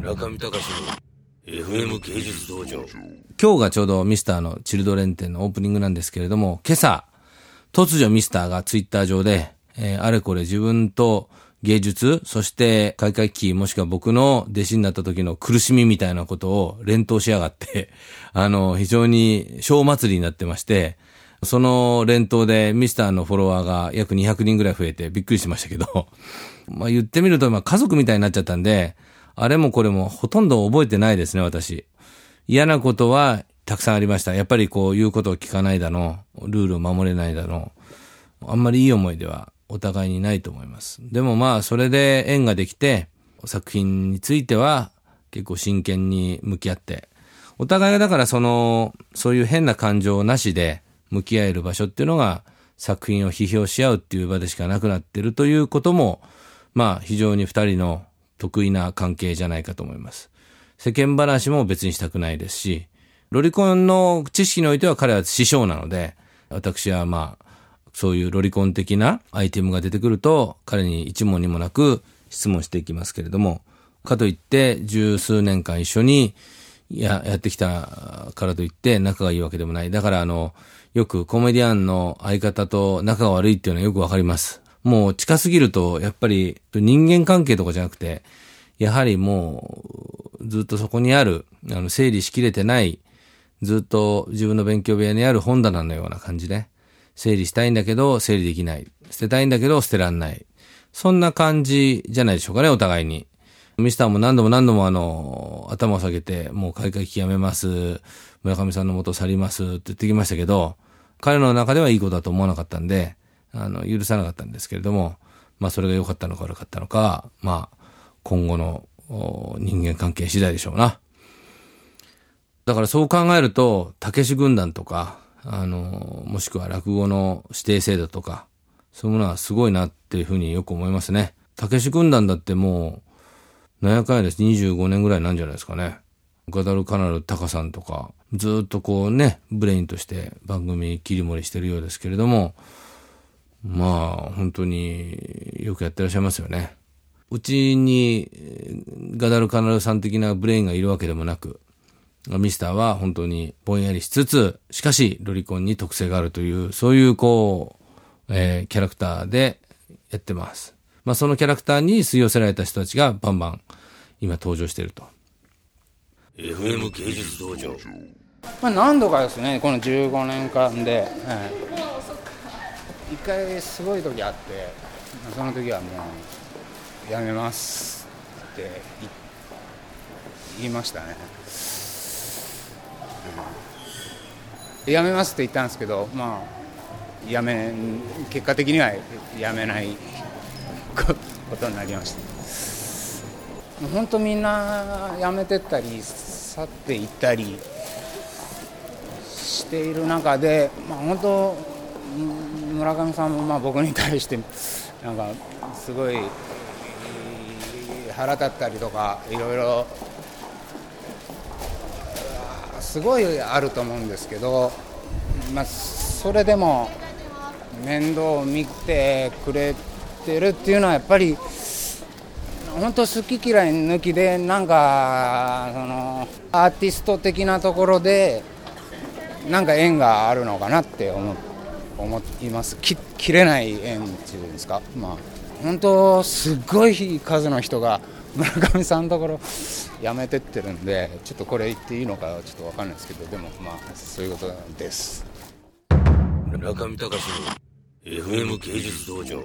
中見隆の FM 芸術道場。今日がちょうどミスターのチルドレン店のオープニングなんですけれども、今朝、突如ミスターがツイッター上で、えーあれこれ自分と芸術、そして開会期、もしくは僕の弟子になった時の苦しみみたいなことを連投しやがって、あの、非常に小祭りになってまして、その連投でミスターのフォロワーが約200人ぐらい増えてびっくりしましたけど、まあ言ってみると、まあ家族みたいになっちゃったんで、あれもこれもほとんど覚えてないですね、私。嫌なことはたくさんありました。やっぱりこう言うことを聞かないだの、ルールを守れないだの、あんまりいい思い出はお互いにないと思います。でもまあそれで縁ができて、作品については結構真剣に向き合って、お互いがだからその、そういう変な感情なしで向き合える場所っていうのが作品を批評し合うっていう場でしかなくなってるということも、まあ非常に二人の得意な関係じゃないかと思います。世間話も別にしたくないですし、ロリコンの知識においては彼は師匠なので、私はまあ、そういうロリコン的なアイテムが出てくると、彼に一問にもなく質問していきますけれども、かといって十数年間一緒にややってきたからといって仲がいいわけでもない。だからあの、よくコメディアンの相方と仲が悪いっていうのはよくわかります。もう近すぎると、やっぱり人間関係とかじゃなくて、やはりもう、ずっとそこにある、あの、整理しきれてない、ずっと自分の勉強部屋にある本棚のような感じで、整理したいんだけど、整理できない。捨てたいんだけど、捨てらんない。そんな感じじゃないでしょうかね、お互いに。ミスターも何度も何度もあの、頭を下げて、もう開会期やめます。村上さんの元去りますって言ってきましたけど、彼の中ではいいことだと思わなかったんで、あの、許さなかったんですけれども、まあそれが良かったのか悪かったのか、まあ、今後の人間関係次第でしょうな。だからそう考えると、たけし軍団とか、あの、もしくは落語の指定制度とか、そういうものはすごいなっていうふうによく思いますね。たけし軍団だってもう、なんやかんやです。25年ぐらいなんじゃないですかね。ガダルカナルタカさんとか、ずっとこうね、ブレインとして番組切り盛りしてるようですけれども、まあ、本当によくやってらっしゃいますよね。うちにえーガダルカナルさん的なブレインがいるわけでもなく、ミスターは本当にぼんやりしつつ、しかしロリコンに特性があるという、そういうこう、えーキャラクターでやってます。まあそのキャラクターに吸い寄せられた人たちがバンバン今登場していると。FM 芸術道場まあ、何度かですね、この15年間で、ええ一回すごい時あって、その時はもう、やめますって言いましたね、うんやめますって言ったんですけど、まあ、やめ結果的にはやめないことになりました。本当みんな辞めてったり去っていったりしている中で、まあ、本当村上さんもまあ僕に対してなんかすごい腹立ったりとかいろいろすごいあると思うんですけど、まあ、それでも面倒を見てくれてるっていうのはやっぱり本当好き嫌い抜きでなんかそのアーティスト的なところでなんか縁があるのかなって思って。思います。き切れない縁っていうんですか？まあ本当すごい数の人が 村上さんのところやめてってるんでちょっとこれ言っていいのかちょっと分かんないですけどでもまあそういうことです。村上隆の FM 芸術道場。